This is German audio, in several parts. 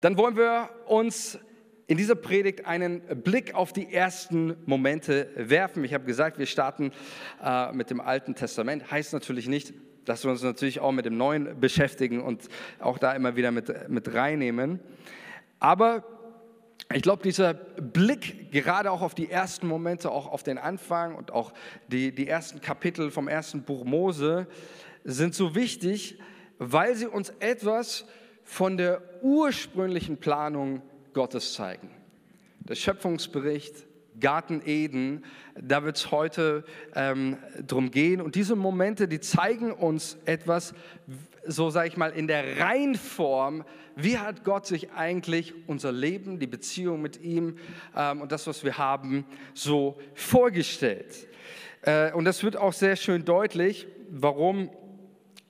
Dann wollen wir uns in dieser Predigt einen Blick auf die ersten Momente werfen. Ich habe gesagt, wir starten äh, mit dem Alten Testament. Heißt natürlich nicht, dass wir uns natürlich auch mit dem Neuen beschäftigen und auch da immer wieder mit, mit reinnehmen. Aber ich glaube, dieser Blick gerade auch auf die ersten Momente, auch auf den Anfang und auch die, die ersten Kapitel vom ersten Buch Mose sind so wichtig, weil sie uns etwas von der ursprünglichen Planung Gottes zeigen. Der Schöpfungsbericht, Garten Eden, da wird es heute ähm, drum gehen. Und diese Momente, die zeigen uns etwas, so sage ich mal, in der Reinform, wie hat Gott sich eigentlich unser Leben, die Beziehung mit ihm ähm, und das, was wir haben, so vorgestellt. Äh, und das wird auch sehr schön deutlich, warum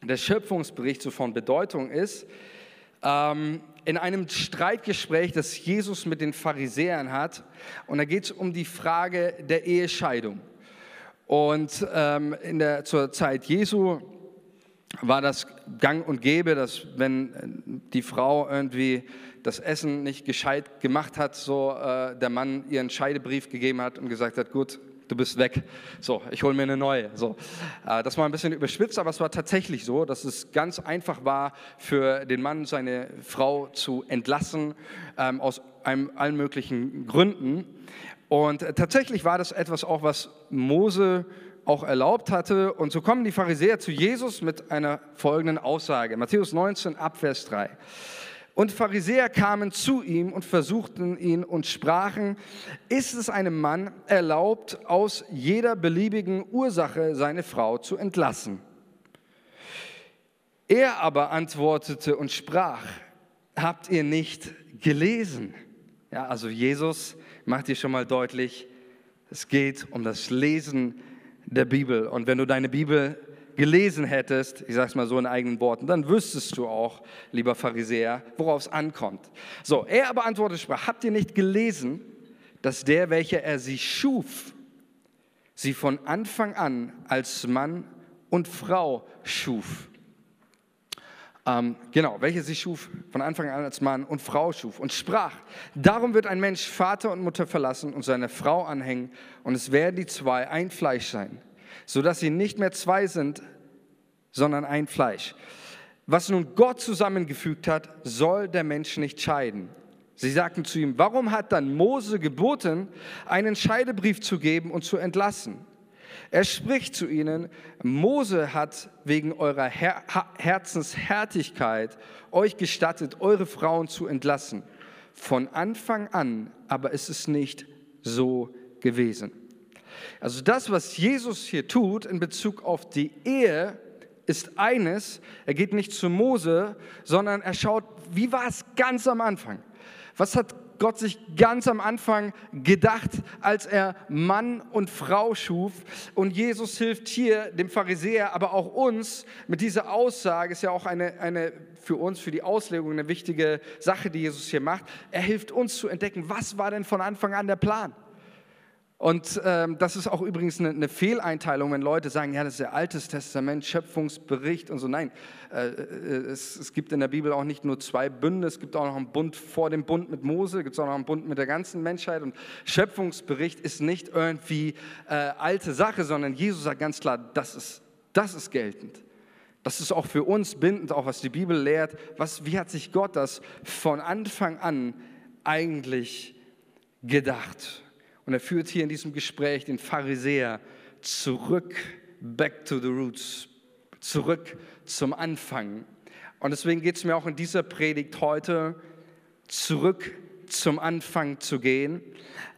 der Schöpfungsbericht so von Bedeutung ist ähm, in einem Streitgespräch, das Jesus mit den Pharisäern hat. Und da geht es um die Frage der Ehescheidung. Und ähm, in der, zur Zeit Jesu war das gang und gäbe, dass wenn die Frau irgendwie das Essen nicht gescheit gemacht hat, so äh, der Mann ihren Scheidebrief gegeben hat und gesagt hat, gut, du bist weg. So, ich hole mir eine neue. So, äh, das war ein bisschen überspitzt, aber es war tatsächlich so, dass es ganz einfach war für den Mann, seine Frau zu entlassen ähm, aus einem, allen möglichen Gründen. Und tatsächlich war das etwas auch, was Mose auch erlaubt hatte. Und so kommen die Pharisäer zu Jesus mit einer folgenden Aussage. Matthäus 19, Abvers 3. Und Pharisäer kamen zu ihm und versuchten ihn und sprachen, ist es einem Mann erlaubt, aus jeder beliebigen Ursache seine Frau zu entlassen? Er aber antwortete und sprach, habt ihr nicht gelesen? Ja, also Jesus macht dir schon mal deutlich, es geht um das Lesen der Bibel. Und wenn du deine Bibel gelesen hättest, ich sage es mal so in eigenen Worten, dann wüsstest du auch, lieber Pharisäer, worauf es ankommt. So, er aber antwortete, sprach, habt ihr nicht gelesen, dass der, welcher er sie schuf, sie von Anfang an als Mann und Frau schuf? Ähm, genau, welcher sie schuf, von Anfang an als Mann und Frau schuf und sprach, darum wird ein Mensch Vater und Mutter verlassen und seine Frau anhängen und es werden die zwei ein Fleisch sein sodass sie nicht mehr zwei sind, sondern ein Fleisch. Was nun Gott zusammengefügt hat, soll der Mensch nicht scheiden. Sie sagten zu ihm, warum hat dann Mose geboten, einen Scheidebrief zu geben und zu entlassen? Er spricht zu ihnen, Mose hat wegen eurer Her Herzenshärtigkeit euch gestattet, eure Frauen zu entlassen. Von Anfang an aber ist es nicht so gewesen. Also das, was Jesus hier tut in Bezug auf die Ehe, ist eines, er geht nicht zu Mose, sondern er schaut, wie war es ganz am Anfang? Was hat Gott sich ganz am Anfang gedacht, als er Mann und Frau schuf. Und Jesus hilft hier dem Pharisäer, aber auch uns mit dieser Aussage, ist ja auch eine, eine für uns, für die Auslegung eine wichtige Sache, die Jesus hier macht. Er hilft uns zu entdecken, was war denn von Anfang an der Plan? Und ähm, das ist auch übrigens eine, eine, Fehleinteilung, wenn Leute sagen, ja, das ist der Altes Testament, Schöpfungsbericht und so. Nein, äh, äh, es, es, gibt in der Bibel auch nicht nur zwei Bünde, es gibt auch noch einen Bund vor dem Bund mit Mose, gibt es auch noch einen Bund mit der ganzen Menschheit. Und Schöpfungsbericht ist nicht irgendwie äh, alte Sache, sondern Jesus sagt ganz klar, das ist, das ist geltend. Das ist auch für uns bindend, auch was die Bibel lehrt. Was, wie hat sich Gott das von Anfang an eigentlich gedacht? Und er führt hier in diesem Gespräch den Pharisäer zurück, back to the roots, zurück zum Anfang. Und deswegen geht es mir auch in dieser Predigt heute, zurück zum Anfang zu gehen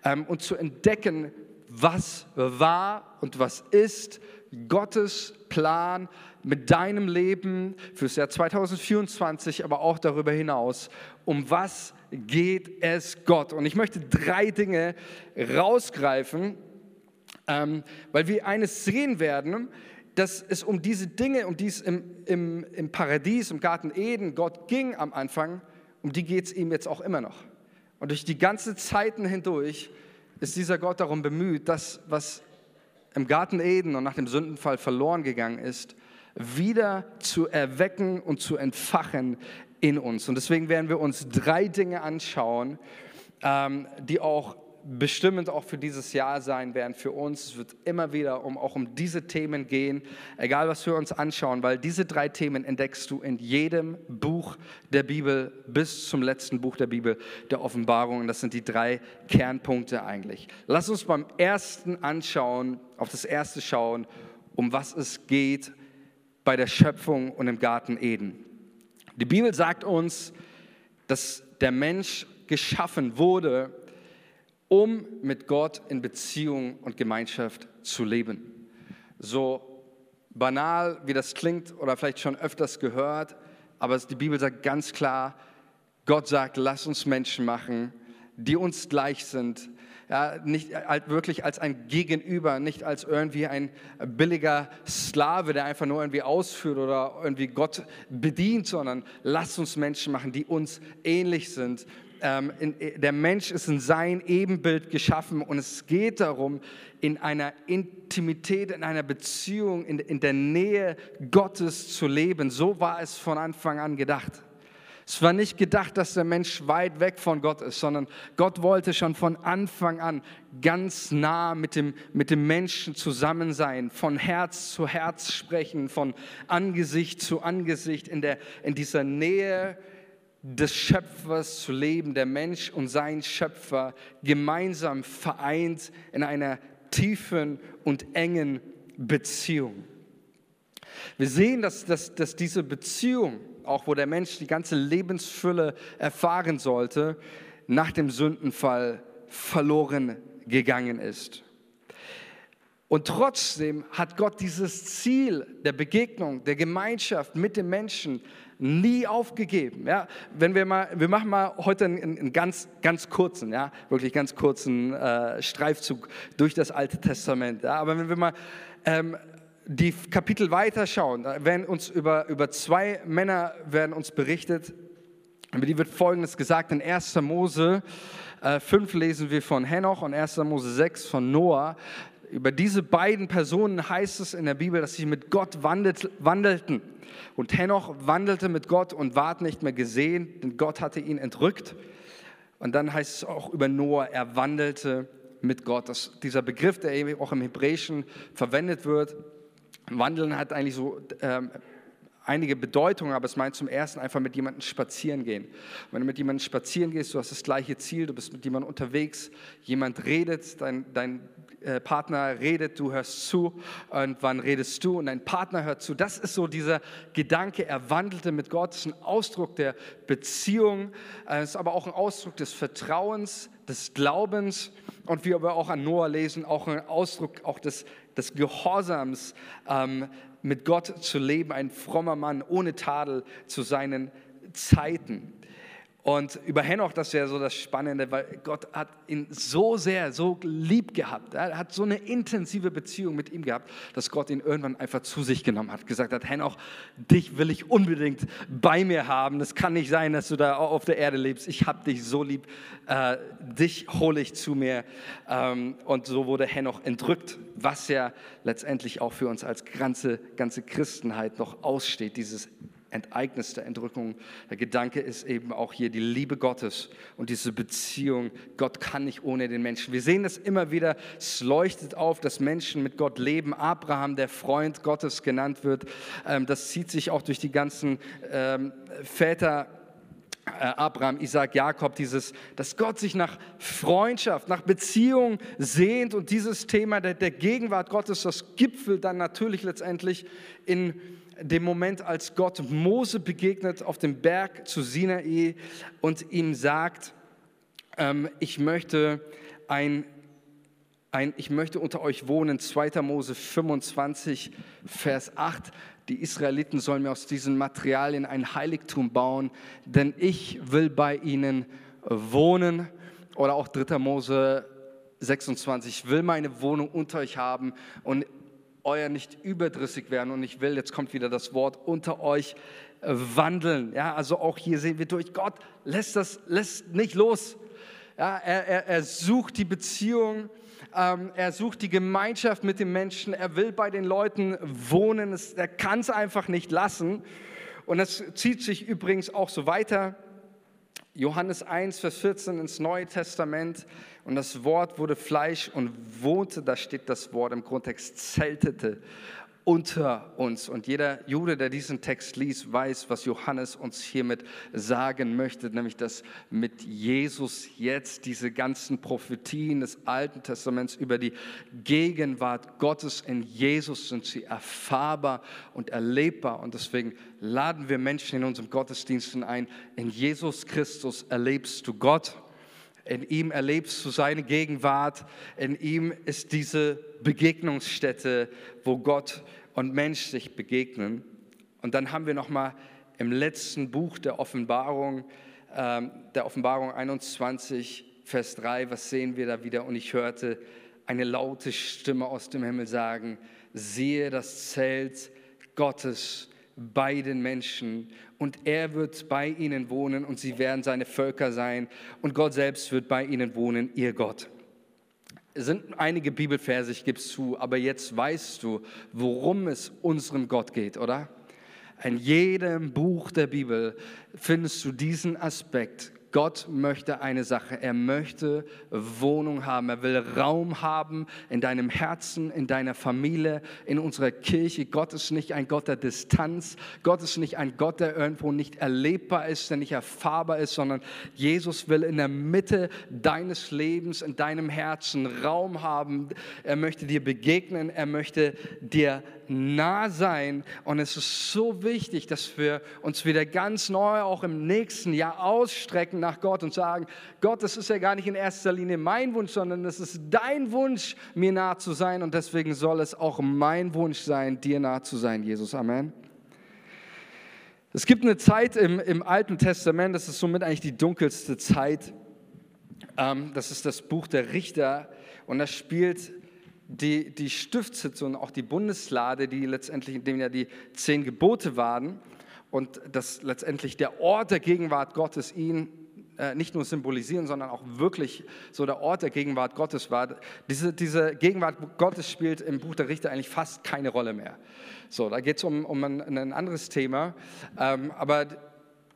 ähm, und zu entdecken, was war und was ist Gottes Plan mit deinem Leben fürs Jahr 2024, aber auch darüber hinaus. Um was geht es Gott? Und ich möchte drei Dinge rausgreifen, ähm, weil wir eines sehen werden, dass es um diese Dinge, um die es im, im, im Paradies, im Garten Eden Gott ging am Anfang, um die geht es ihm jetzt auch immer noch. Und durch die ganze Zeiten hindurch ist dieser Gott darum bemüht, das, was im Garten Eden und nach dem Sündenfall verloren gegangen ist, wieder zu erwecken und zu entfachen in uns. Und deswegen werden wir uns drei Dinge anschauen, ähm, die auch bestimmend auch für dieses Jahr sein werden für uns. Es wird immer wieder um, auch um diese Themen gehen, egal was wir uns anschauen, weil diese drei Themen entdeckst du in jedem Buch der Bibel bis zum letzten Buch der Bibel, der Offenbarung. Und das sind die drei Kernpunkte eigentlich. Lass uns beim ersten anschauen, auf das erste schauen, um was es geht bei der Schöpfung und im Garten Eden. Die Bibel sagt uns, dass der Mensch geschaffen wurde, um mit Gott in Beziehung und Gemeinschaft zu leben. So banal, wie das klingt oder vielleicht schon öfters gehört, aber die Bibel sagt ganz klar, Gott sagt, lass uns Menschen machen, die uns gleich sind, ja, nicht wirklich als ein Gegenüber, nicht als irgendwie ein billiger Sklave, der einfach nur irgendwie ausführt oder irgendwie Gott bedient, sondern lasst uns Menschen machen, die uns ähnlich sind. Ähm, in, der Mensch ist in sein Ebenbild geschaffen und es geht darum, in einer Intimität, in einer Beziehung, in, in der Nähe Gottes zu leben. So war es von Anfang an gedacht. Es war nicht gedacht, dass der Mensch weit weg von Gott ist, sondern Gott wollte schon von Anfang an ganz nah mit dem, mit dem Menschen zusammen sein, von Herz zu Herz sprechen, von Angesicht zu Angesicht, in, der, in dieser Nähe des Schöpfers zu leben, der Mensch und sein Schöpfer gemeinsam vereint in einer tiefen und engen Beziehung. Wir sehen, dass, dass, dass diese Beziehung auch wo der Mensch die ganze Lebensfülle erfahren sollte, nach dem Sündenfall verloren gegangen ist. Und trotzdem hat Gott dieses Ziel der Begegnung, der Gemeinschaft mit dem Menschen nie aufgegeben. Ja, wenn wir mal, wir machen mal heute einen, einen ganz, ganz kurzen, ja, wirklich ganz kurzen äh, Streifzug durch das Alte Testament. Ja, aber wenn wir mal ähm, die Kapitel weiterschauen, da werden uns über, über zwei Männer werden uns berichtet. Über die wird Folgendes gesagt. In 1. Mose äh, 5 lesen wir von Henoch und 1. Mose 6 von Noah. Über diese beiden Personen heißt es in der Bibel, dass sie mit Gott wandelt, wandelten. Und Henoch wandelte mit Gott und ward nicht mehr gesehen, denn Gott hatte ihn entrückt. Und dann heißt es auch über Noah, er wandelte mit Gott. Das, dieser Begriff, der eben auch im Hebräischen verwendet wird, Wandeln hat eigentlich so ähm, einige Bedeutungen, aber es meint zum ersten einfach mit jemandem spazieren gehen. Wenn du mit jemandem spazieren gehst, du hast das gleiche Ziel, du bist mit jemandem unterwegs, jemand redet, dein, dein äh, Partner redet, du hörst zu. Und wann redest du? Und dein Partner hört zu. Das ist so dieser Gedanke, er wandelte mit Gott, das ist ein Ausdruck der Beziehung, es ist aber auch ein Ausdruck des Vertrauens, des Glaubens. Und wie wir auch an Noah lesen, auch ein Ausdruck auch des des Gehorsams ähm, mit Gott zu leben, ein frommer Mann ohne Tadel zu seinen Zeiten. Und über Henoch, das wäre so das Spannende, weil Gott hat ihn so sehr, so lieb gehabt. Er hat so eine intensive Beziehung mit ihm gehabt, dass Gott ihn irgendwann einfach zu sich genommen hat. Gesagt hat, Henoch, dich will ich unbedingt bei mir haben. Es kann nicht sein, dass du da auf der Erde lebst. Ich habe dich so lieb. Äh, dich hole ich zu mir. Ähm, und so wurde Henoch entrückt, was ja letztendlich auch für uns als ganze, ganze Christenheit noch aussteht, dieses Enteignis der Entrückung. Der Gedanke ist eben auch hier die Liebe Gottes und diese Beziehung. Gott kann nicht ohne den Menschen. Wir sehen das immer wieder. Es leuchtet auf, dass Menschen mit Gott leben. Abraham, der Freund Gottes genannt wird. Ähm, das zieht sich auch durch die ganzen ähm, Väter äh, Abraham, Isaac, Jakob, dieses, dass Gott sich nach Freundschaft, nach Beziehung sehnt und dieses Thema der, der Gegenwart Gottes, das gipfelt dann natürlich letztendlich in dem Moment, als Gott Mose begegnet auf dem Berg zu Sinai und ihm sagt, ähm, ich möchte ein ein, ich möchte unter euch wohnen, 2. Mose 25, Vers 8. Die Israeliten sollen mir aus diesen Materialien ein Heiligtum bauen, denn ich will bei ihnen wohnen. Oder auch 3. Mose 26, ich will meine Wohnung unter euch haben und euer nicht überdrüssig werden. Und ich will, jetzt kommt wieder das Wort, unter euch wandeln. Ja, also auch hier sehen wir durch, Gott lässt das lässt nicht los. Ja, er, er, er sucht die Beziehung, ähm, er sucht die Gemeinschaft mit den Menschen, er will bei den Leuten wohnen, es, er kann es einfach nicht lassen. Und das zieht sich übrigens auch so weiter. Johannes 1, Vers 14 ins Neue Testament. Und das Wort wurde Fleisch und wohnte, da steht das Wort im Grundtext, zeltete unter uns. Und jeder Jude, der diesen Text liest, weiß, was Johannes uns hiermit sagen möchte, nämlich dass mit Jesus jetzt diese ganzen Prophetien des Alten Testaments über die Gegenwart Gottes in Jesus sind sie erfahrbar und erlebbar. Und deswegen laden wir Menschen in unseren Gottesdiensten ein, in Jesus Christus erlebst du Gott. In ihm erlebst du seine Gegenwart. In ihm ist diese Begegnungsstätte, wo Gott und Mensch sich begegnen. Und dann haben wir noch mal im letzten Buch der Offenbarung, ähm, der Offenbarung 21, Vers 3, was sehen wir da wieder? Und ich hörte eine laute Stimme aus dem Himmel sagen, siehe das Zelt Gottes bei den Menschen und er wird bei ihnen wohnen und sie werden seine Völker sein und Gott selbst wird bei ihnen wohnen, ihr Gott. Es sind einige Bibelverse, ich gebe es zu, aber jetzt weißt du, worum es unserem Gott geht, oder? In jedem Buch der Bibel findest du diesen Aspekt. Gott möchte eine Sache. Er möchte Wohnung haben. Er will Raum haben in deinem Herzen, in deiner Familie, in unserer Kirche. Gott ist nicht ein Gott der Distanz. Gott ist nicht ein Gott, der irgendwo nicht erlebbar ist, der nicht erfahrbar ist, sondern Jesus will in der Mitte deines Lebens, in deinem Herzen Raum haben. Er möchte dir begegnen. Er möchte dir nah sein. Und es ist so wichtig, dass wir uns wieder ganz neu auch im nächsten Jahr ausstrecken nach Gott und sagen, Gott, das ist ja gar nicht in erster Linie mein Wunsch, sondern es ist dein Wunsch, mir nah zu sein und deswegen soll es auch mein Wunsch sein, dir nah zu sein, Jesus. Amen. Es gibt eine Zeit im, im Alten Testament, das ist somit eigentlich die dunkelste Zeit. Ähm, das ist das Buch der Richter und das spielt die, die Stiftshütte und auch die Bundeslade, die letztendlich, in dem ja die zehn Gebote waren und das letztendlich der Ort der Gegenwart Gottes ihn äh, nicht nur symbolisieren, sondern auch wirklich so der Ort der Gegenwart Gottes war. Diese, diese Gegenwart Gottes spielt im Buch der Richter eigentlich fast keine Rolle mehr. So, da geht es um, um ein, ein, anderes Thema. Ähm, aber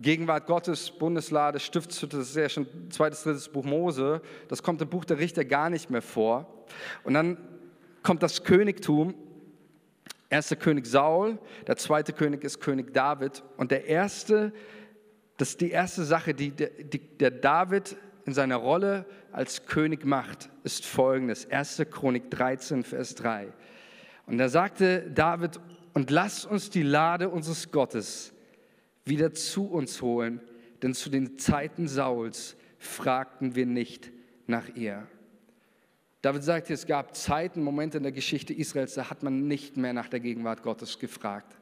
Gegenwart Gottes, Bundeslade, Stiftshütte, das ist ja schon zweites, drittes Buch Mose. Das kommt im Buch der Richter gar nicht mehr vor. Und dann kommt das Königtum. Erster König Saul, der zweite König ist König David. Und der erste das ist die erste Sache, die die der David in seiner Rolle als König macht, ist folgendes. 1. Chronik 13, Vers 3. Und da sagte David, und lass uns die Lade unseres Gottes wieder zu uns holen, denn zu den Zeiten Sauls fragten wir nicht nach ihr. David sagte, es gab Zeiten, Momente in der Geschichte Israels, da hat man nicht mehr nach der Gegenwart Gottes gefragt.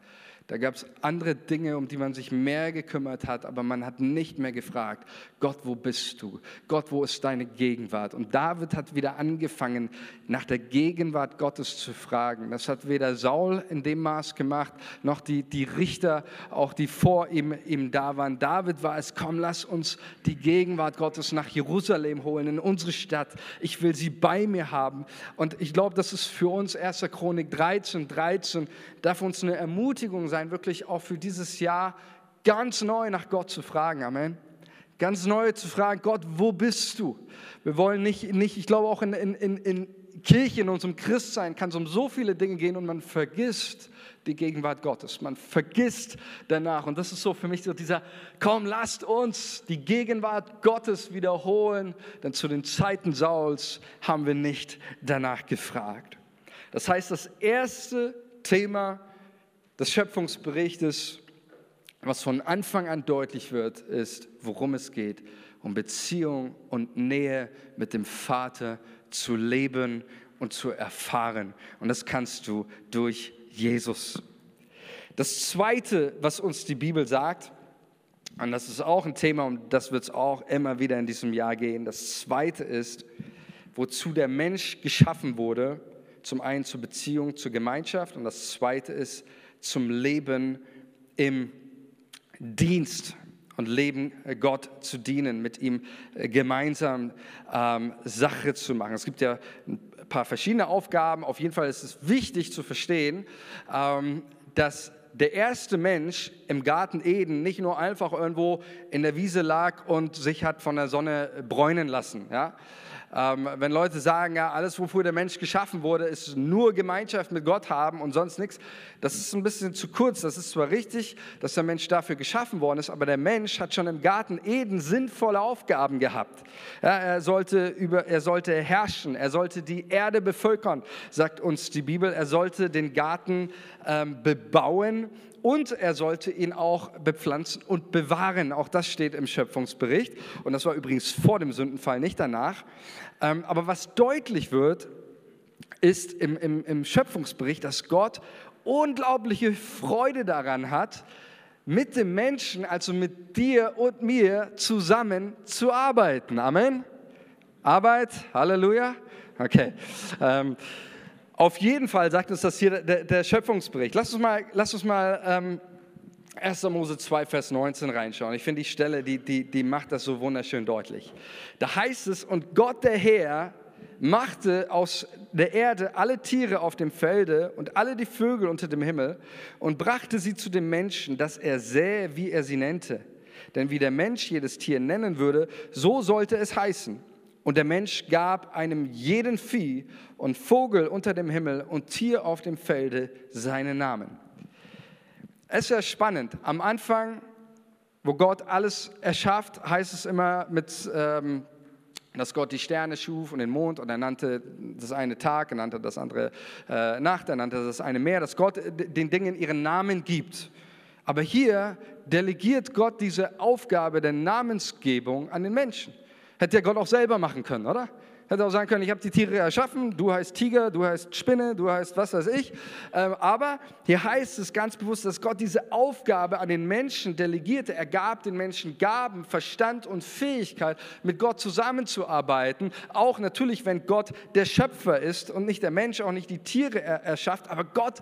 Da gab es andere Dinge, um die man sich mehr gekümmert hat, aber man hat nicht mehr gefragt, Gott, wo bist du? Gott, wo ist deine Gegenwart? Und David hat wieder angefangen, nach der Gegenwart Gottes zu fragen. Das hat weder Saul in dem Maß gemacht, noch die, die Richter, auch die vor ihm, ihm da waren. David war es, komm, lass uns die Gegenwart Gottes nach Jerusalem holen, in unsere Stadt. Ich will sie bei mir haben. Und ich glaube, das ist für uns 1. Chronik 13, 13, darf uns eine Ermutigung sein, wirklich auch für dieses Jahr ganz neu nach Gott zu fragen. Amen. Ganz neu zu fragen, Gott, wo bist du? Wir wollen nicht, nicht ich glaube auch in, in, in Kirche, in unserem Christsein kann es um so viele Dinge gehen und man vergisst die Gegenwart Gottes. Man vergisst danach. Und das ist so für mich so dieser, komm, lasst uns die Gegenwart Gottes wiederholen, denn zu den Zeiten Sauls haben wir nicht danach gefragt. Das heißt, das erste Thema des Schöpfungsberichtes, was von Anfang an deutlich wird, ist, worum es geht, um Beziehung und Nähe mit dem Vater zu leben und zu erfahren. Und das kannst du durch Jesus. Das Zweite, was uns die Bibel sagt, und das ist auch ein Thema, um das wird es auch immer wieder in diesem Jahr gehen, das Zweite ist, wozu der Mensch geschaffen wurde, zum einen zur Beziehung, zur Gemeinschaft und das Zweite ist zum Leben im Dienst. und leben, äh, Gott zu dienen, mit ihm äh, gemeinsam ähm, Sache zu machen. Es gibt ja ein paar verschiedene Aufgaben. Auf jeden Fall ist es wichtig zu verstehen, ähm, dass der erste Mensch im Garten Eden nicht nur einfach irgendwo in der Wiese lag und sich hat von der Sonne bräunen lassen. Ja? Ähm, wenn Leute sagen, ja, alles, wofür der Mensch geschaffen wurde, ist nur Gemeinschaft mit Gott haben und sonst nichts, das ist ein bisschen zu kurz. Das ist zwar richtig, dass der Mensch dafür geschaffen worden ist, aber der Mensch hat schon im Garten Eden sinnvolle Aufgaben gehabt. Ja, er, sollte über, er sollte herrschen, er sollte die Erde bevölkern, sagt uns die Bibel. Er sollte den Garten ähm, bebauen und er sollte ihn auch bepflanzen und bewahren. Auch das steht im Schöpfungsbericht. Und das war übrigens vor dem Sündenfall, nicht danach. Ähm, aber was deutlich wird, ist im, im, im Schöpfungsbericht, dass Gott unglaubliche Freude daran hat, mit dem Menschen, also mit dir und mir zusammen zu arbeiten. Amen. Arbeit, Halleluja. Okay. Ähm, auf jeden Fall sagt uns das hier der, der Schöpfungsbericht. Lass uns mal, lass uns mal ähm, 1. Mose 2, Vers 19 reinschauen. Ich finde die Stelle, die, die, die macht das so wunderschön deutlich. Da heißt es, und Gott der Herr machte aus der Erde alle Tiere auf dem Felde und alle die Vögel unter dem Himmel und brachte sie zu dem Menschen, dass er sähe, wie er sie nennte. Denn wie der Mensch jedes Tier nennen würde, so sollte es heißen. Und der Mensch gab einem jeden Vieh und Vogel unter dem Himmel und Tier auf dem Felde seinen Namen. Es ist ja spannend. Am Anfang, wo Gott alles erschafft, heißt es immer mit, ähm, dass Gott die Sterne schuf und den Mond und er nannte das eine Tag, er nannte das andere äh, Nacht, er nannte das eine Meer, dass Gott den Dingen ihren Namen gibt. Aber hier delegiert Gott diese Aufgabe der Namensgebung an den Menschen. Hätte ja Gott auch selber machen können, oder? Hätte auch sagen können, ich habe die Tiere erschaffen, du heißt Tiger, du heißt Spinne, du heißt was weiß ich. Ähm, aber hier heißt es ganz bewusst, dass Gott diese Aufgabe an den Menschen delegierte. Er gab den Menschen Gaben, Verstand und Fähigkeit, mit Gott zusammenzuarbeiten. Auch natürlich, wenn Gott der Schöpfer ist und nicht der Mensch, auch nicht die Tiere erschafft. Aber Gott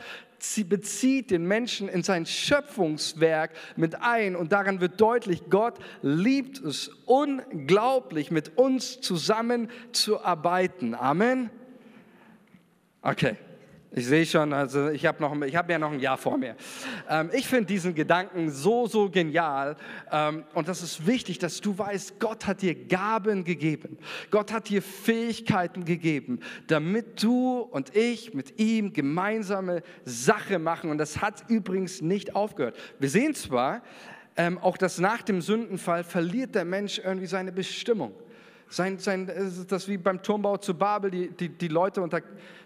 bezieht den Menschen in sein Schöpfungswerk mit ein und daran wird deutlich, Gott liebt es unglaublich, mit uns zusammen zu arbeiten. Amen. Okay. Ich sehe schon, also ich habe hab ja noch ein Jahr vor mir. Ähm, ich finde diesen Gedanken so, so genial. Ähm, und das ist wichtig, dass du weißt, Gott hat dir Gaben gegeben. Gott hat dir Fähigkeiten gegeben, damit du und ich mit ihm gemeinsame Sache machen. Und das hat übrigens nicht aufgehört. Wir sehen zwar ähm, auch, dass nach dem Sündenfall verliert der Mensch irgendwie seine Bestimmung. Sein, sein, das wie beim Turmbau zu Babel, die, die, die Leute unter,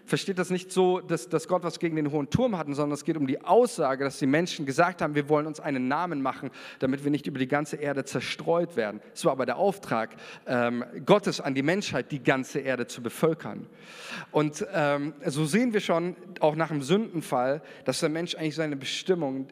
versteht das nicht so, dass, dass Gott was gegen den hohen Turm hatten, sondern es geht um die Aussage, dass die Menschen gesagt haben, wir wollen uns einen Namen machen, damit wir nicht über die ganze Erde zerstreut werden. Es war aber der Auftrag ähm, Gottes an die Menschheit, die ganze Erde zu bevölkern. Und ähm, so sehen wir schon, auch nach dem Sündenfall, dass der Mensch eigentlich seine Bestimmung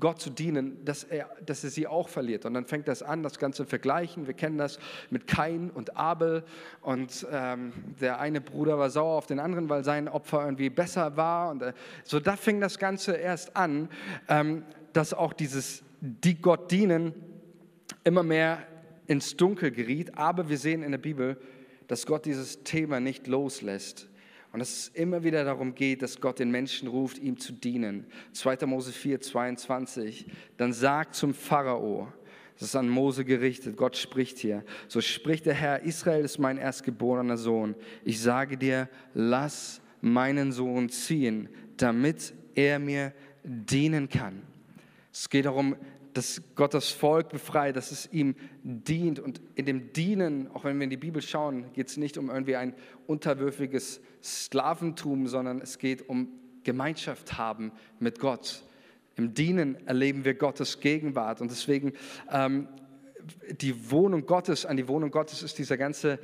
Gott zu dienen, dass er, dass er sie auch verliert. Und dann fängt das an, das Ganze vergleichen. Wir kennen das mit Kain und Abel. Und ähm, der eine Bruder war sauer auf den anderen, weil sein Opfer irgendwie besser war. Und äh, so da fing das Ganze erst an, ähm, dass auch dieses, die Gott dienen, immer mehr ins Dunkel geriet. Aber wir sehen in der Bibel, dass Gott dieses Thema nicht loslässt. Und dass es immer wieder darum geht, dass Gott den Menschen ruft, ihm zu dienen. 2. Mose 4, 22. Dann sagt zum Pharao, das ist an Mose gerichtet, Gott spricht hier. So spricht der Herr, Israel ist mein erstgeborener Sohn. Ich sage dir, lass meinen Sohn ziehen, damit er mir dienen kann. Es geht darum, dass Gott das Volk befreit, dass es ihm dient. Und in dem Dienen, auch wenn wir in die Bibel schauen, geht es nicht um irgendwie ein unterwürfiges Sklaventum, sondern es geht um Gemeinschaft haben mit Gott. Im Dienen erleben wir Gottes Gegenwart. Und deswegen ähm, die Wohnung Gottes, an die Wohnung Gottes ist dieser ganze,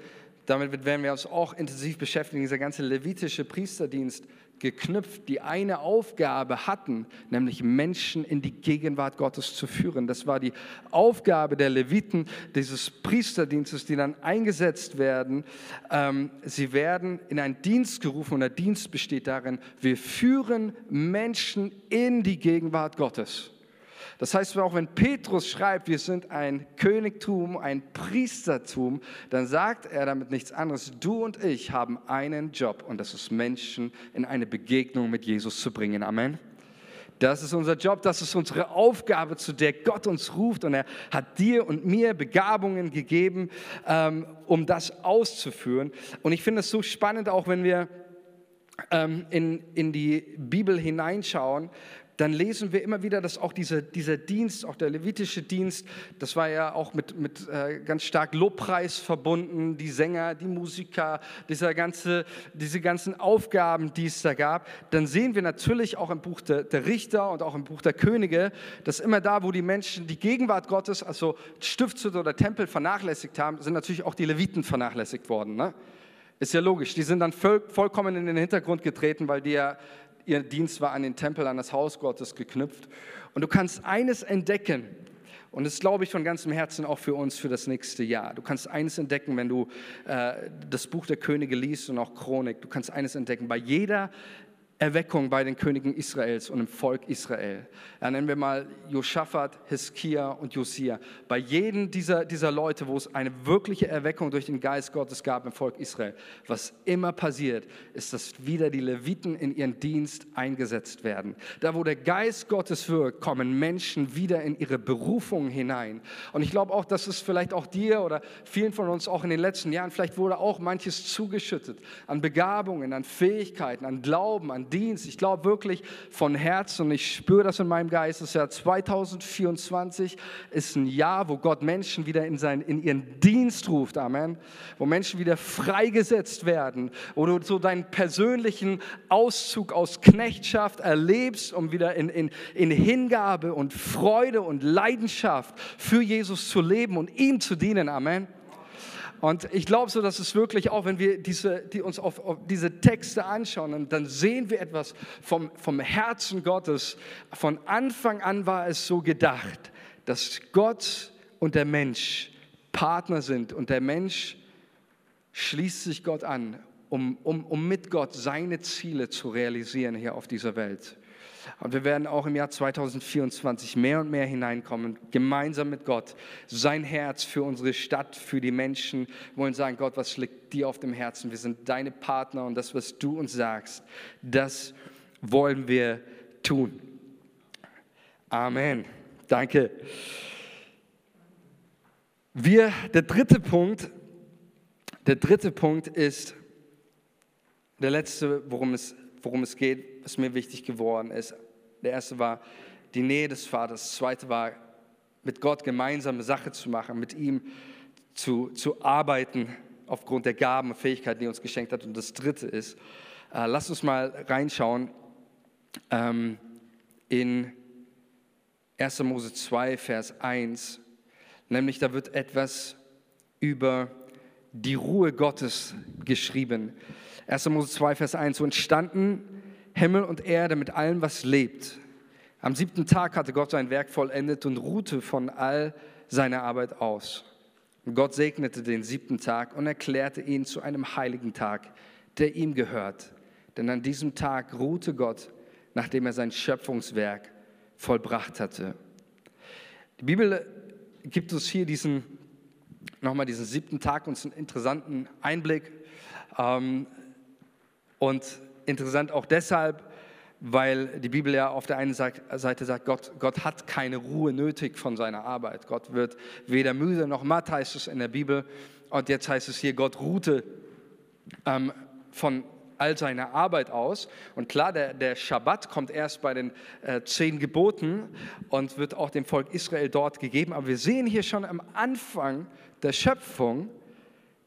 damit werden wir uns auch intensiv beschäftigen, dieser ganze levitische Priesterdienst geknüpft, die eine Aufgabe hatten, nämlich Menschen in die Gegenwart Gottes zu führen. Das war die Aufgabe der Leviten, dieses Priesterdienstes, die dann eingesetzt werden. Ähm, sie werden in einen Dienst gerufen und der Dienst besteht darin, wir führen Menschen in die Gegenwart Gottes. Das heißt, auch wenn Petrus schreibt, wir sind ein Königtum, ein Priestertum, dann sagt er damit nichts anderes. Du und ich haben einen Job und das ist Menschen in eine Begegnung mit Jesus zu bringen. Amen. Das ist unser Job, das ist unsere Aufgabe, zu der Gott uns ruft. Und er hat dir und mir Begabungen gegeben, ähm, um das auszuführen. Und ich finde es so spannend, auch wenn wir ähm, in, in die Bibel hineinschauen, dann lesen wir immer wieder, dass auch diese, dieser Dienst, auch der levitische Dienst, das war ja auch mit, mit äh, ganz stark Lobpreis verbunden, die Sänger, die Musiker, dieser ganze, diese ganzen Aufgaben, die es da gab. Dann sehen wir natürlich auch im Buch der, der Richter und auch im Buch der Könige, dass immer da, wo die Menschen die Gegenwart Gottes, also Stiftshütte oder Tempel vernachlässigt haben, sind natürlich auch die Leviten vernachlässigt worden. Ne? Ist ja logisch, die sind dann voll, vollkommen in den Hintergrund getreten, weil die ja ihr Dienst war an den Tempel, an das Haus Gottes geknüpft. Und du kannst eines entdecken, und das glaube ich von ganzem Herzen auch für uns für das nächste Jahr. Du kannst eines entdecken, wenn du äh, das Buch der Könige liest und auch Chronik. Du kannst eines entdecken. Bei jeder Erweckung bei den Königen Israels und im Volk Israel. Ja, nennen wir mal Josaphat, Hiskia und Josia. Bei jedem dieser, dieser Leute, wo es eine wirkliche Erweckung durch den Geist Gottes gab im Volk Israel, was immer passiert, ist, dass wieder die Leviten in ihren Dienst eingesetzt werden. Da, wo der Geist Gottes wirkt, kommen Menschen wieder in ihre Berufung hinein. Und ich glaube auch, dass es vielleicht auch dir oder vielen von uns auch in den letzten Jahren, vielleicht wurde auch manches zugeschüttet an Begabungen, an Fähigkeiten, an Glauben, an Dienst. Ich glaube wirklich von Herzen und ich spüre das in meinem Geist. Das Jahr 2024 ist ein Jahr, wo Gott Menschen wieder in, seinen, in ihren Dienst ruft. Amen. Wo Menschen wieder freigesetzt werden. Wo du so deinen persönlichen Auszug aus Knechtschaft erlebst, um wieder in, in, in Hingabe und Freude und Leidenschaft für Jesus zu leben und ihm zu dienen. Amen. Und ich glaube so, dass es wirklich auch, wenn wir diese, die uns auf, auf diese Texte anschauen, dann sehen wir etwas vom, vom Herzen Gottes. Von Anfang an war es so gedacht, dass Gott und der Mensch Partner sind und der Mensch schließt sich Gott an, um, um, um mit Gott seine Ziele zu realisieren hier auf dieser Welt. Und wir werden auch im Jahr 2024 mehr und mehr hineinkommen, gemeinsam mit Gott, sein Herz für unsere Stadt, für die Menschen, wollen sagen, Gott, was liegt dir auf dem Herzen? Wir sind deine Partner und das, was du uns sagst, das wollen wir tun. Amen. Danke. Wir, der dritte Punkt, der dritte Punkt ist der letzte, worum es, worum es geht, was mir wichtig geworden ist. Der erste war die Nähe des Vaters. Das zweite war, mit Gott gemeinsame Sache zu machen, mit ihm zu, zu arbeiten aufgrund der Gaben und Fähigkeiten, die er uns geschenkt hat. Und das dritte ist, äh, lasst uns mal reinschauen ähm, in 1. Mose 2, Vers 1. Nämlich da wird etwas über die Ruhe Gottes geschrieben. 1. Mose 2, Vers 1. So entstanden Himmel und Erde mit allem, was lebt. Am siebten Tag hatte Gott sein Werk vollendet und ruhte von all seiner Arbeit aus. Und Gott segnete den siebten Tag und erklärte ihn zu einem heiligen Tag, der ihm gehört. Denn an diesem Tag ruhte Gott, nachdem er sein Schöpfungswerk vollbracht hatte. Die Bibel gibt uns hier diesen, nochmal diesen siebten Tag, uns einen interessanten Einblick. Ähm, und interessant auch deshalb, weil die Bibel ja auf der einen Seite sagt, Gott, Gott hat keine Ruhe nötig von seiner Arbeit. Gott wird weder müde noch matt, heißt es in der Bibel. Und jetzt heißt es hier, Gott ruhte ähm, von all seiner Arbeit aus. Und klar, der, der Schabbat kommt erst bei den äh, zehn Geboten und wird auch dem Volk Israel dort gegeben. Aber wir sehen hier schon am Anfang der Schöpfung,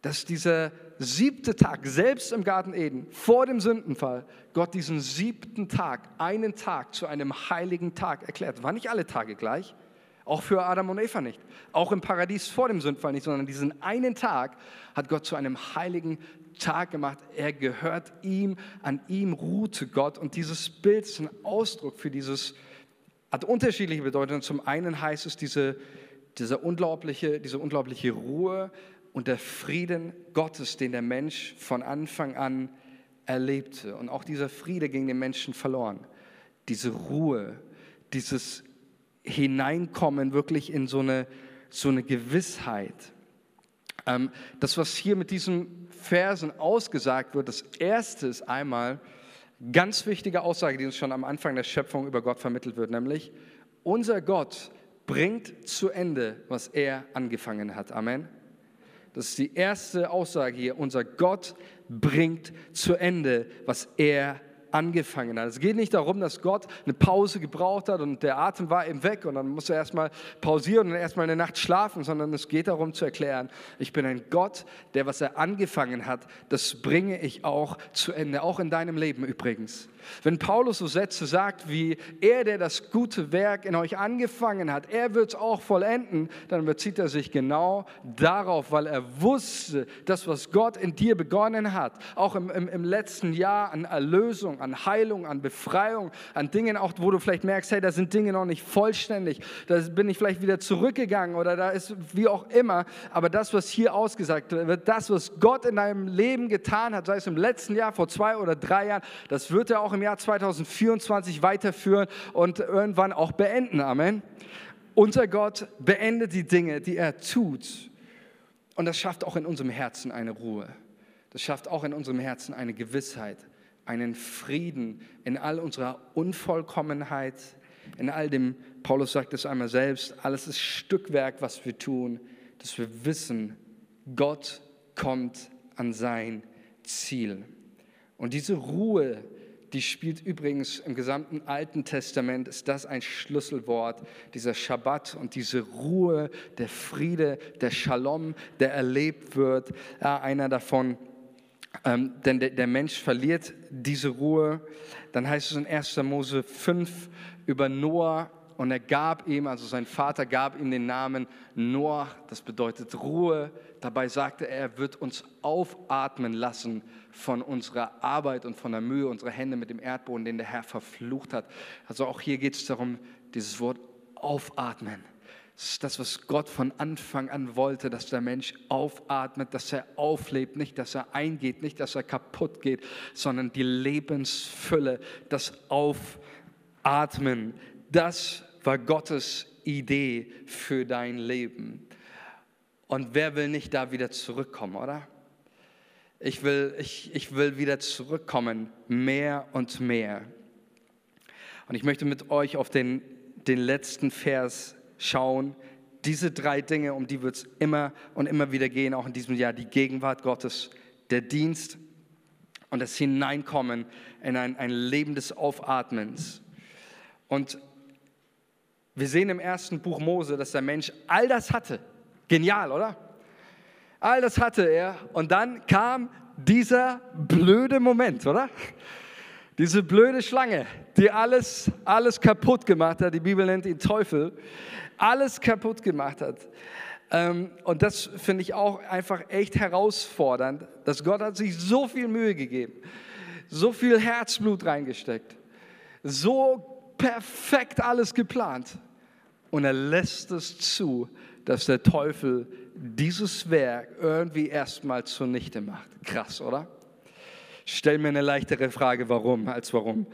dass dieser siebte Tag, selbst im Garten Eden, vor dem Sündenfall, Gott diesen siebten Tag, einen Tag zu einem heiligen Tag erklärt. War nicht alle Tage gleich, auch für Adam und Eva nicht, auch im Paradies vor dem Sündenfall nicht, sondern diesen einen Tag hat Gott zu einem heiligen Tag gemacht. Er gehört ihm, an ihm ruhte Gott und dieses Bild ist ein Ausdruck für dieses, hat unterschiedliche Bedeutungen. Zum einen heißt es diese, diese, unglaubliche, diese unglaubliche Ruhe, und der Frieden Gottes, den der Mensch von Anfang an erlebte. Und auch dieser Friede ging den Menschen verloren. Diese Ruhe, dieses hineinkommen, wirklich in so eine, so eine Gewissheit. Ähm, das, was hier mit diesen Versen ausgesagt wird, das erste ist einmal ganz wichtige Aussage, die uns schon am Anfang der Schöpfung über Gott vermittelt wird, nämlich unser Gott bringt zu Ende, was er angefangen hat. Amen. Das ist die erste Aussage hier. Unser Gott bringt zu Ende, was er angefangen hat. Es geht nicht darum, dass Gott eine Pause gebraucht hat und der Atem war eben weg und dann muss er erstmal pausieren und erstmal eine Nacht schlafen, sondern es geht darum zu erklären, ich bin ein Gott, der was er angefangen hat, das bringe ich auch zu Ende, auch in deinem Leben übrigens. Wenn Paulus so Sätze sagt wie, er, der das gute Werk in euch angefangen hat, er wird es auch vollenden, dann bezieht er sich genau darauf, weil er wusste, das, was Gott in dir begonnen hat, auch im, im, im letzten Jahr an Erlösung, an Heilung, an Befreiung, an Dingen auch, wo du vielleicht merkst, hey, da sind Dinge noch nicht vollständig, da bin ich vielleicht wieder zurückgegangen oder da ist wie auch immer, aber das, was hier ausgesagt wird, das, was Gott in deinem Leben getan hat, sei es im letzten Jahr, vor zwei oder drei Jahren, das wird er auch im Jahr 2024 weiterführen und irgendwann auch beenden. Amen. Unser Gott beendet die Dinge, die er tut. Und das schafft auch in unserem Herzen eine Ruhe. Das schafft auch in unserem Herzen eine Gewissheit, einen Frieden in all unserer Unvollkommenheit, in all dem, Paulus sagt es einmal selbst, alles ist Stückwerk, was wir tun, dass wir wissen, Gott kommt an sein Ziel. Und diese Ruhe, die spielt übrigens im gesamten Alten Testament, ist das ein Schlüsselwort, dieser Schabbat und diese Ruhe, der Friede, der Shalom, der erlebt wird. Ja, einer davon, ähm, denn der, der Mensch verliert diese Ruhe. Dann heißt es in 1. Mose 5 über Noah, und er gab ihm, also sein Vater gab ihm den Namen Noah, das bedeutet Ruhe. Dabei sagte er, er wird uns aufatmen lassen von unserer Arbeit und von der Mühe unserer Hände mit dem Erdboden, den der Herr verflucht hat. Also auch hier geht es darum, dieses Wort aufatmen. Das ist das, was Gott von Anfang an wollte, dass der Mensch aufatmet, dass er auflebt, nicht, dass er eingeht, nicht, dass er kaputt geht, sondern die Lebensfülle, das Aufatmen, das war Gottes Idee für dein Leben. Und wer will nicht da wieder zurückkommen, oder? Ich will, ich, ich will wieder zurückkommen, mehr und mehr. Und ich möchte mit euch auf den, den letzten Vers schauen. Diese drei Dinge, um die wird es immer und immer wieder gehen, auch in diesem Jahr. Die Gegenwart Gottes, der Dienst und das Hineinkommen in ein, ein Leben des Aufatmens. Und wir sehen im ersten Buch Mose, dass der Mensch all das hatte. Genial, oder? All das hatte er. Und dann kam dieser blöde Moment, oder? Diese blöde Schlange, die alles, alles kaputt gemacht hat. Die Bibel nennt ihn Teufel. Alles kaputt gemacht hat. Ähm, und das finde ich auch einfach echt herausfordernd, dass Gott hat sich so viel Mühe gegeben, so viel Herzblut reingesteckt, so perfekt alles geplant und er lässt es zu, dass der Teufel dieses Werk irgendwie erstmal zunichte macht. Krass, oder? Stell mir eine leichtere Frage, warum, als warum.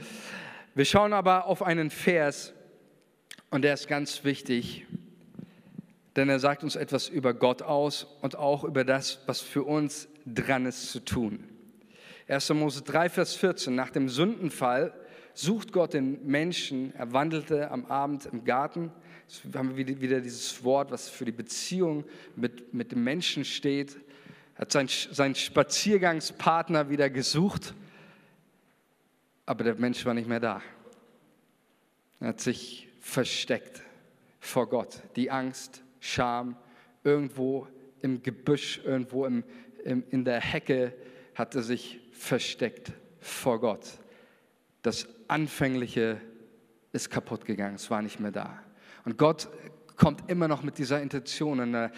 Wir schauen aber auf einen Vers und der ist ganz wichtig, denn er sagt uns etwas über Gott aus und auch über das, was für uns dran ist zu tun. 1. Mose 3, Vers 14, nach dem Sündenfall sucht Gott den Menschen, er wandelte am Abend im Garten Jetzt haben wir wieder dieses Wort, was für die Beziehung mit, mit dem Menschen steht. Er hat seinen, seinen Spaziergangspartner wieder gesucht, aber der Mensch war nicht mehr da. Er hat sich versteckt vor Gott. Die Angst, Scham, irgendwo im Gebüsch, irgendwo im, im, in der Hecke hat er sich versteckt vor Gott. Das Anfängliche ist kaputt gegangen, es war nicht mehr da. Und Gott kommt immer noch mit dieser Intention und,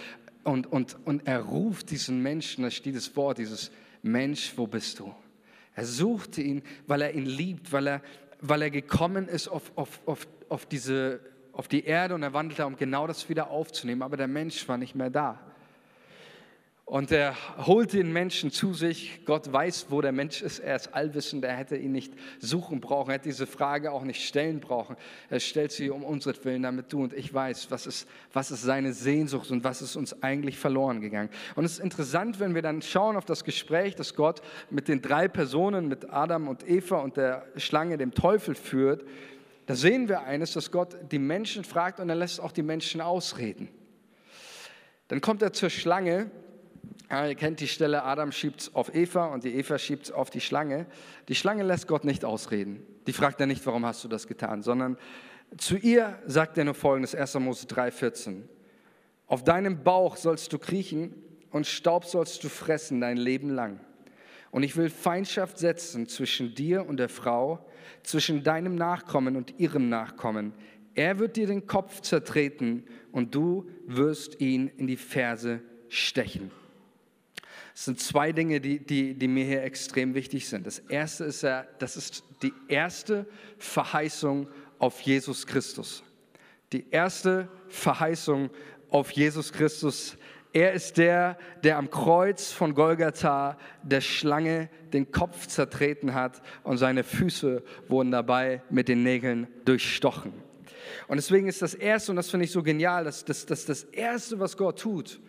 und, und, und er ruft diesen Menschen, da steht das Wort, dieses Mensch, wo bist du? Er suchte ihn, weil er ihn liebt, weil er, weil er gekommen ist auf, auf, auf, auf, diese, auf die Erde und er wandelte, um genau das wieder aufzunehmen. Aber der Mensch war nicht mehr da. Und er holt den Menschen zu sich. Gott weiß, wo der Mensch ist. Er ist allwissend. Er hätte ihn nicht suchen brauchen. Er hätte diese Frage auch nicht stellen brauchen. Er stellt sie um unseren damit du und ich weiß, was ist, was ist seine Sehnsucht und was ist uns eigentlich verloren gegangen. Und es ist interessant, wenn wir dann schauen auf das Gespräch, das Gott mit den drei Personen, mit Adam und Eva und der Schlange, dem Teufel führt. Da sehen wir eines, dass Gott die Menschen fragt und er lässt auch die Menschen ausreden. Dann kommt er zur Schlange ja, ihr kennt die Stelle, Adam schiebt auf Eva und die Eva schiebt auf die Schlange. Die Schlange lässt Gott nicht ausreden. Die fragt er nicht, warum hast du das getan, sondern zu ihr sagt er nur folgendes, 1. Mose 3,14. Auf deinem Bauch sollst du kriechen und Staub sollst du fressen dein Leben lang. Und ich will Feindschaft setzen zwischen dir und der Frau, zwischen deinem Nachkommen und ihrem Nachkommen. Er wird dir den Kopf zertreten und du wirst ihn in die Ferse stechen. Es sind zwei Dinge, die, die, die mir hier extrem wichtig sind. Das erste ist ja, das ist die erste Verheißung auf Jesus Christus. Die erste Verheißung auf Jesus Christus. Er ist der, der am Kreuz von Golgatha der Schlange den Kopf zertreten hat und seine Füße wurden dabei mit den Nägeln durchstochen. Und deswegen ist das Erste, und das finde ich so genial, dass das, das, das Erste, was Gott tut,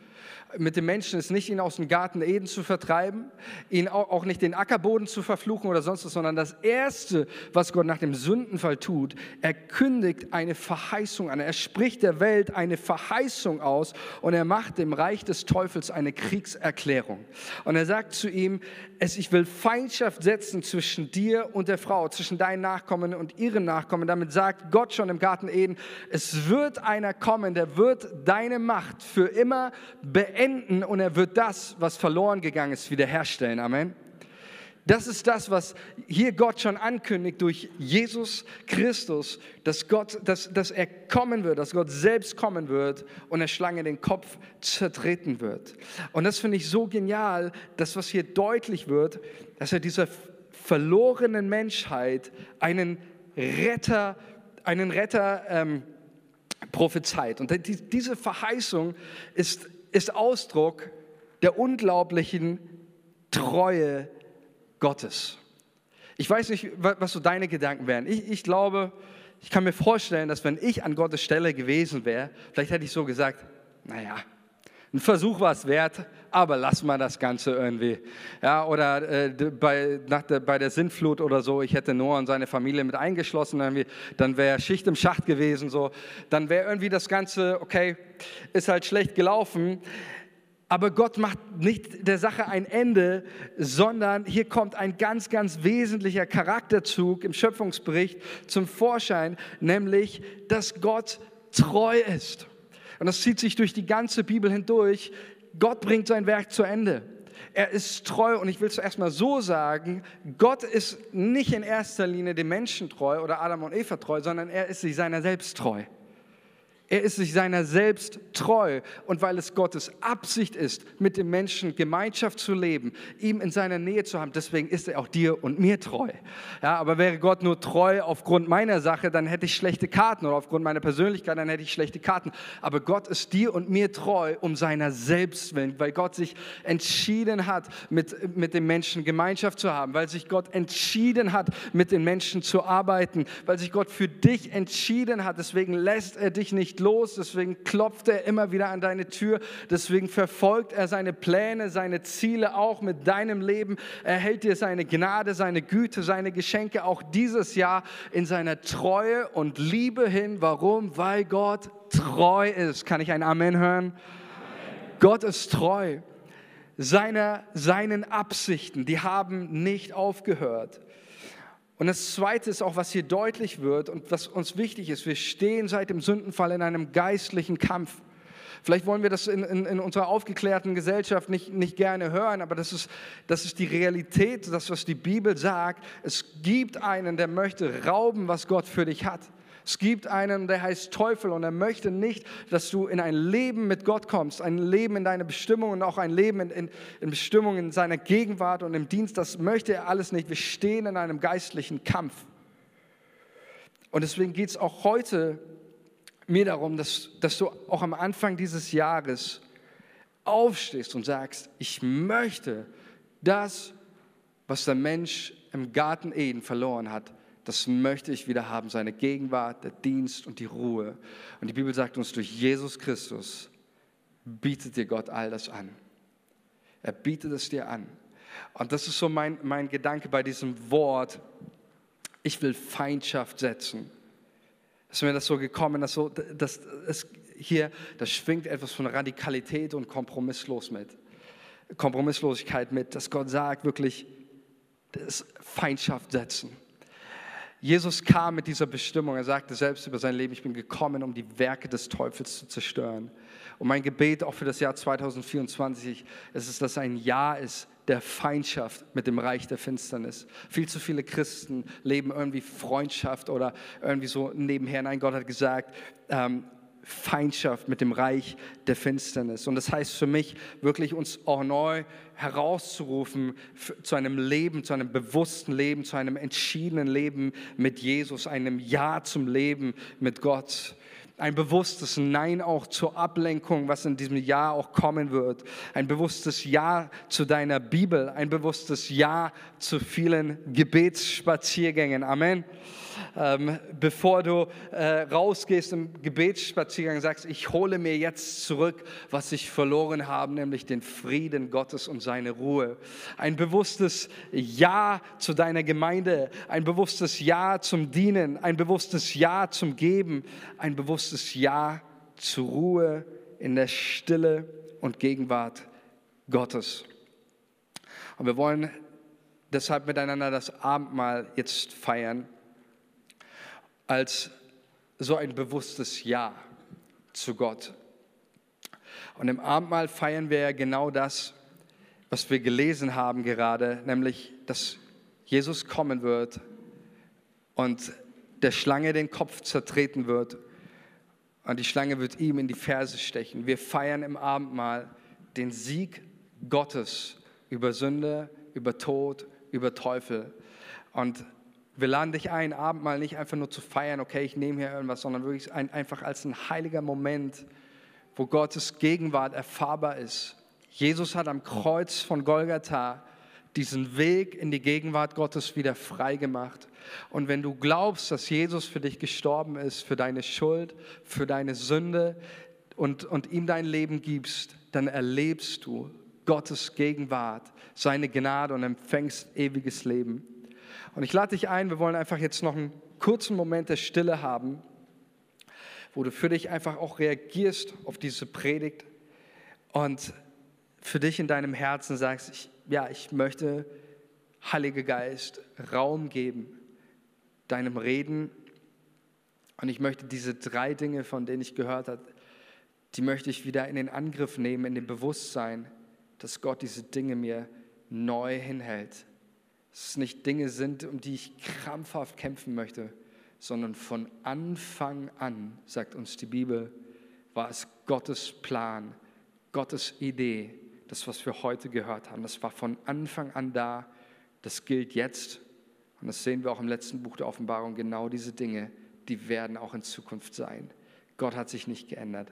mit dem Menschen ist nicht, ihn aus dem Garten Eden zu vertreiben, ihn auch nicht den Ackerboden zu verfluchen oder sonst was, sondern das Erste, was Gott nach dem Sündenfall tut, er kündigt eine Verheißung an. Er spricht der Welt eine Verheißung aus und er macht dem Reich des Teufels eine Kriegserklärung. Und er sagt zu ihm, es, ich will Feindschaft setzen zwischen dir und der Frau, zwischen deinen Nachkommen und ihren Nachkommen. Damit sagt Gott schon im Garten Eden, es wird einer kommen, der wird deine Macht für immer beenden und er wird das, was verloren gegangen ist, wiederherstellen. Amen. Das ist das, was hier Gott schon ankündigt durch Jesus Christus, dass, Gott, dass, dass er kommen wird, dass Gott selbst kommen wird und der Schlange den Kopf zertreten wird. Und das finde ich so genial, dass was hier deutlich wird, dass er dieser verlorenen Menschheit einen Retter, einen Retter ähm, prophezeit. Und diese Verheißung ist, ist Ausdruck der unglaublichen Treue Gottes. Ich weiß nicht, was so deine Gedanken wären. Ich, ich glaube, ich kann mir vorstellen, dass wenn ich an Gottes Stelle gewesen wäre, vielleicht hätte ich so gesagt, naja, ein Versuch war es wert, aber lass mal das Ganze irgendwie. Ja, oder äh, bei, nach der, bei der Sintflut oder so, ich hätte Noah und seine Familie mit eingeschlossen, irgendwie, dann wäre Schicht im Schacht gewesen, so. dann wäre irgendwie das Ganze, okay, ist halt schlecht gelaufen. Aber Gott macht nicht der Sache ein Ende, sondern hier kommt ein ganz, ganz wesentlicher Charakterzug im Schöpfungsbericht zum Vorschein, nämlich, dass Gott treu ist. Und das zieht sich durch die ganze Bibel hindurch. Gott bringt sein Werk zu Ende. Er ist treu und ich will es erstmal so sagen, Gott ist nicht in erster Linie dem Menschen treu oder Adam und Eva treu, sondern er ist sich seiner selbst treu. Er ist sich seiner selbst treu und weil es Gottes Absicht ist, mit dem Menschen Gemeinschaft zu leben, ihm in seiner Nähe zu haben, deswegen ist er auch dir und mir treu. Ja, aber wäre Gott nur treu aufgrund meiner Sache, dann hätte ich schlechte Karten oder aufgrund meiner Persönlichkeit, dann hätte ich schlechte Karten. Aber Gott ist dir und mir treu um seiner selbst willen, weil Gott sich entschieden hat, mit, mit dem Menschen Gemeinschaft zu haben, weil sich Gott entschieden hat, mit den Menschen zu arbeiten, weil sich Gott für dich entschieden hat. Deswegen lässt er dich nicht nicht los, deswegen klopft er immer wieder an deine Tür, deswegen verfolgt er seine Pläne, seine Ziele auch mit deinem Leben. Er hält dir seine Gnade, seine Güte, seine Geschenke auch dieses Jahr in seiner Treue und Liebe hin. Warum? Weil Gott treu ist. Kann ich ein Amen hören? Amen. Gott ist treu. Seine, seinen Absichten, die haben nicht aufgehört. Und das Zweite ist auch, was hier deutlich wird und was uns wichtig ist, wir stehen seit dem Sündenfall in einem geistlichen Kampf. Vielleicht wollen wir das in, in, in, unserer aufgeklärten Gesellschaft nicht, nicht gerne hören, aber das ist, das ist die Realität, das, was die Bibel sagt. Es gibt einen, der möchte rauben, was Gott für dich hat. Es gibt einen, der heißt Teufel und er möchte nicht, dass du in ein Leben mit Gott kommst, ein Leben in deine Bestimmung und auch ein Leben in, in, in Bestimmung in seiner Gegenwart und im Dienst. Das möchte er alles nicht. Wir stehen in einem geistlichen Kampf. Und deswegen geht es auch heute mir darum, dass, dass du auch am Anfang dieses Jahres aufstehst und sagst, ich möchte das, was der Mensch im Garten Eden verloren hat, das möchte ich wieder haben, seine Gegenwart, der Dienst und die Ruhe. Und die Bibel sagt uns, durch Jesus Christus bietet dir Gott all das an. Er bietet es dir an. Und das ist so mein, mein Gedanke bei diesem Wort, ich will Feindschaft setzen. Ist mir das so gekommen, dass so, das, das hier, da schwingt etwas von Radikalität und Kompromisslos mit. Kompromisslosigkeit mit, dass Gott sagt wirklich, das Feindschaft setzen. Jesus kam mit dieser Bestimmung. Er sagte selbst über sein Leben, ich bin gekommen, um die Werke des Teufels zu zerstören. Und mein Gebet auch für das Jahr 2024 ist es, dass ein Jahr ist der Feindschaft mit dem Reich der Finsternis. Viel zu viele Christen leben irgendwie Freundschaft oder irgendwie so nebenher. Nein, Gott hat gesagt, ähm, Feindschaft mit dem Reich der Finsternis. Und das heißt für mich wirklich uns auch neu herauszurufen zu einem Leben, zu einem bewussten Leben, zu einem entschiedenen Leben mit Jesus, einem Ja zum Leben mit Gott. Ein bewusstes Nein auch zur Ablenkung, was in diesem Jahr auch kommen wird. Ein bewusstes Ja zu deiner Bibel. Ein bewusstes Ja zu vielen Gebetsspaziergängen. Amen ähm, bevor du äh, rausgehst im Gebetsspaziergang, sagst, ich hole mir jetzt zurück, was ich verloren habe, nämlich den Frieden Gottes und seine Ruhe. Ein bewusstes Ja zu deiner Gemeinde, ein bewusstes Ja zum Dienen, ein bewusstes Ja zum Geben, ein bewusstes Ja zur Ruhe in der Stille und Gegenwart Gottes. Und wir wollen deshalb miteinander das Abendmahl jetzt feiern als so ein bewusstes Ja zu Gott. Und im Abendmahl feiern wir ja genau das, was wir gelesen haben gerade, nämlich, dass Jesus kommen wird und der Schlange den Kopf zertreten wird und die Schlange wird ihm in die Ferse stechen. Wir feiern im Abendmahl den Sieg Gottes über Sünde, über Tod, über Teufel. Und wir laden dich ein, Abendmahl nicht einfach nur zu feiern, okay, ich nehme hier irgendwas, sondern wirklich ein, einfach als ein heiliger Moment, wo Gottes Gegenwart erfahrbar ist. Jesus hat am Kreuz von Golgatha diesen Weg in die Gegenwart Gottes wieder frei gemacht. Und wenn du glaubst, dass Jesus für dich gestorben ist, für deine Schuld, für deine Sünde und, und ihm dein Leben gibst, dann erlebst du Gottes Gegenwart, seine Gnade und empfängst ewiges Leben. Und ich lade dich ein, wir wollen einfach jetzt noch einen kurzen Moment der Stille haben, wo du für dich einfach auch reagierst auf diese Predigt und für dich in deinem Herzen sagst, ich, ja, ich möchte, Heiliger Geist, Raum geben, deinem Reden. Und ich möchte diese drei Dinge, von denen ich gehört habe, die möchte ich wieder in den Angriff nehmen, in dem Bewusstsein, dass Gott diese Dinge mir neu hinhält dass es nicht Dinge sind, um die ich krampfhaft kämpfen möchte, sondern von Anfang an, sagt uns die Bibel, war es Gottes Plan, Gottes Idee, das, was wir heute gehört haben. Das war von Anfang an da, das gilt jetzt. Und das sehen wir auch im letzten Buch der Offenbarung, genau diese Dinge, die werden auch in Zukunft sein. Gott hat sich nicht geändert.